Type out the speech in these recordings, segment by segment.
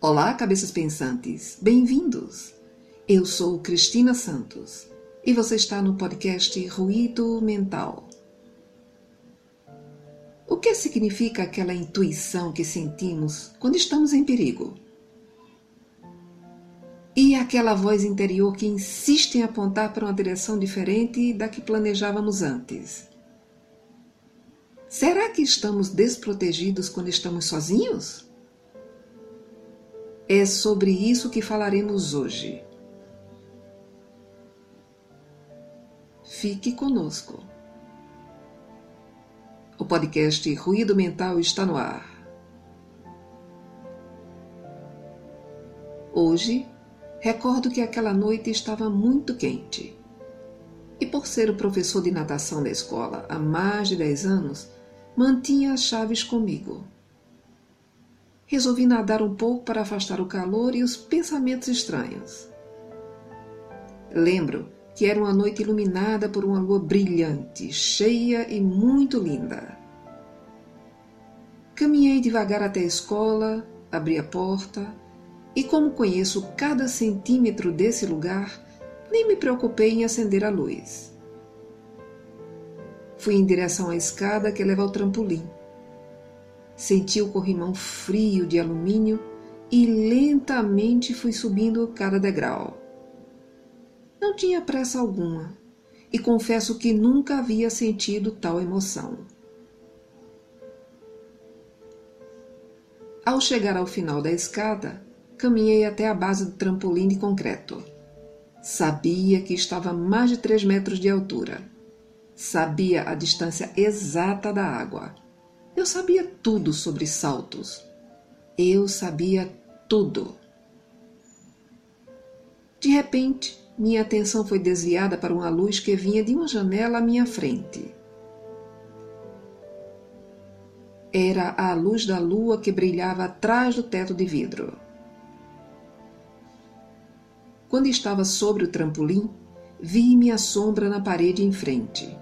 Olá, cabeças pensantes, bem-vindos! Eu sou Cristina Santos e você está no podcast Ruído Mental. O que significa aquela intuição que sentimos quando estamos em perigo? E aquela voz interior que insiste em apontar para uma direção diferente da que planejávamos antes? Será que estamos desprotegidos quando estamos sozinhos? É sobre isso que falaremos hoje. Fique conosco. O podcast Ruído Mental está no ar. Hoje, recordo que aquela noite estava muito quente. E por ser o professor de natação da escola há mais de 10 anos, mantinha as chaves comigo. Resolvi nadar um pouco para afastar o calor e os pensamentos estranhos. Lembro que era uma noite iluminada por uma lua brilhante, cheia e muito linda. Caminhei devagar até a escola, abri a porta e, como conheço cada centímetro desse lugar, nem me preocupei em acender a luz. Fui em direção à escada que leva ao trampolim. Senti o corrimão frio de alumínio e lentamente fui subindo cada degrau. Não tinha pressa alguma e confesso que nunca havia sentido tal emoção. Ao chegar ao final da escada, caminhei até a base do trampolim de concreto. Sabia que estava a mais de três metros de altura Sabia a distância exata da água. Eu sabia tudo sobre saltos. Eu sabia tudo. De repente, minha atenção foi desviada para uma luz que vinha de uma janela à minha frente. Era a luz da lua que brilhava atrás do teto de vidro. Quando estava sobre o trampolim, vi minha sombra na parede em frente.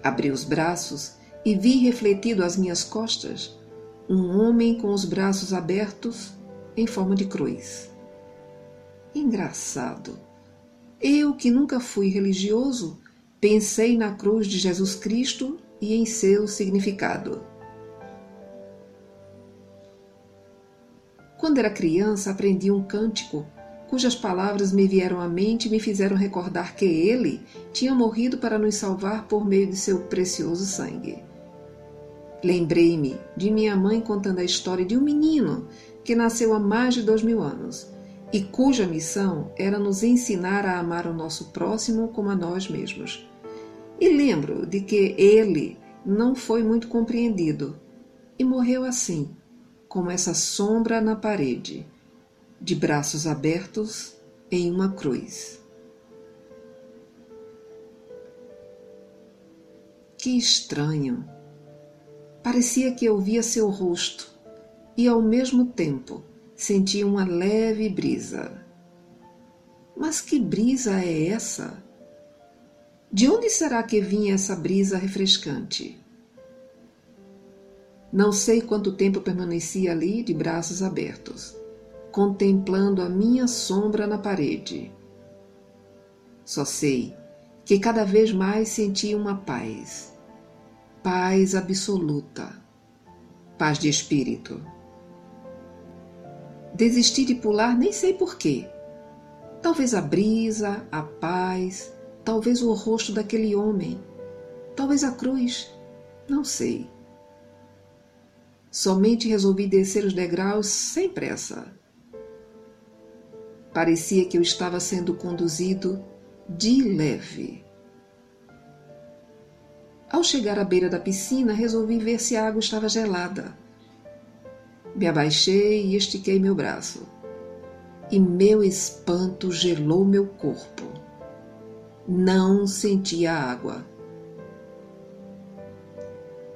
Abri os braços e vi refletido às minhas costas um homem com os braços abertos em forma de cruz. Engraçado. Eu, que nunca fui religioso, pensei na cruz de Jesus Cristo e em seu significado. Quando era criança, aprendi um cântico cujas palavras me vieram à mente e me fizeram recordar que ele tinha morrido para nos salvar por meio de seu precioso sangue. Lembrei-me de minha mãe contando a história de um menino que nasceu há mais de dois mil anos e cuja missão era nos ensinar a amar o nosso próximo como a nós mesmos. E lembro de que ele não foi muito compreendido e morreu assim, como essa sombra na parede de braços abertos em uma cruz. Que estranho! Parecia que eu via seu rosto e, ao mesmo tempo, sentia uma leve brisa. Mas que brisa é essa? De onde será que vinha essa brisa refrescante? Não sei quanto tempo permaneci ali de braços abertos contemplando a minha sombra na parede. Só sei que cada vez mais senti uma paz, paz absoluta, paz de espírito. Desisti de pular, nem sei porquê. Talvez a brisa, a paz, talvez o rosto daquele homem, talvez a cruz, não sei. Somente resolvi descer os degraus sem pressa Parecia que eu estava sendo conduzido de leve. Ao chegar à beira da piscina, resolvi ver se a água estava gelada. Me abaixei e estiquei meu braço. E meu espanto gelou meu corpo. Não sentia água.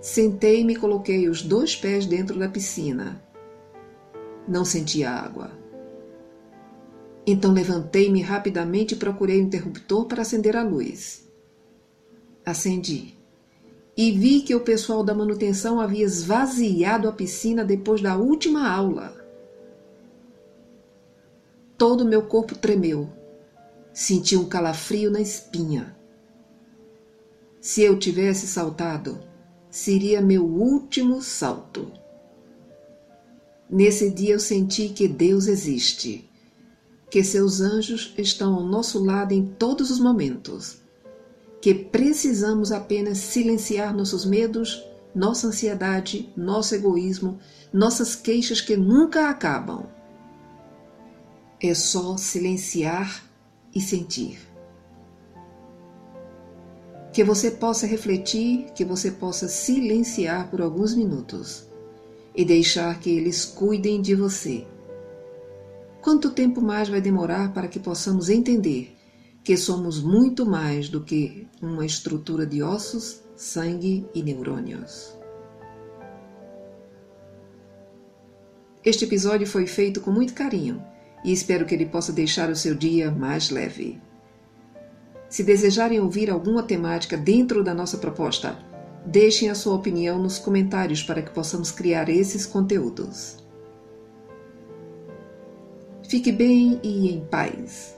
Sentei-me e coloquei os dois pés dentro da piscina. Não sentia água. Então levantei-me rapidamente e procurei o interruptor para acender a luz. Acendi e vi que o pessoal da manutenção havia esvaziado a piscina depois da última aula. todo meu corpo tremeu. Senti um calafrio na espinha. Se eu tivesse saltado, seria meu último salto. Nesse dia eu senti que Deus existe, que seus anjos estão ao nosso lado em todos os momentos, que precisamos apenas silenciar nossos medos, nossa ansiedade, nosso egoísmo, nossas queixas que nunca acabam. É só silenciar e sentir. Que você possa refletir, que você possa silenciar por alguns minutos e deixar que eles cuidem de você. Quanto tempo mais vai demorar para que possamos entender que somos muito mais do que uma estrutura de ossos, sangue e neurônios? Este episódio foi feito com muito carinho e espero que ele possa deixar o seu dia mais leve. Se desejarem ouvir alguma temática dentro da nossa proposta, deixem a sua opinião nos comentários para que possamos criar esses conteúdos. Fique bem e em paz.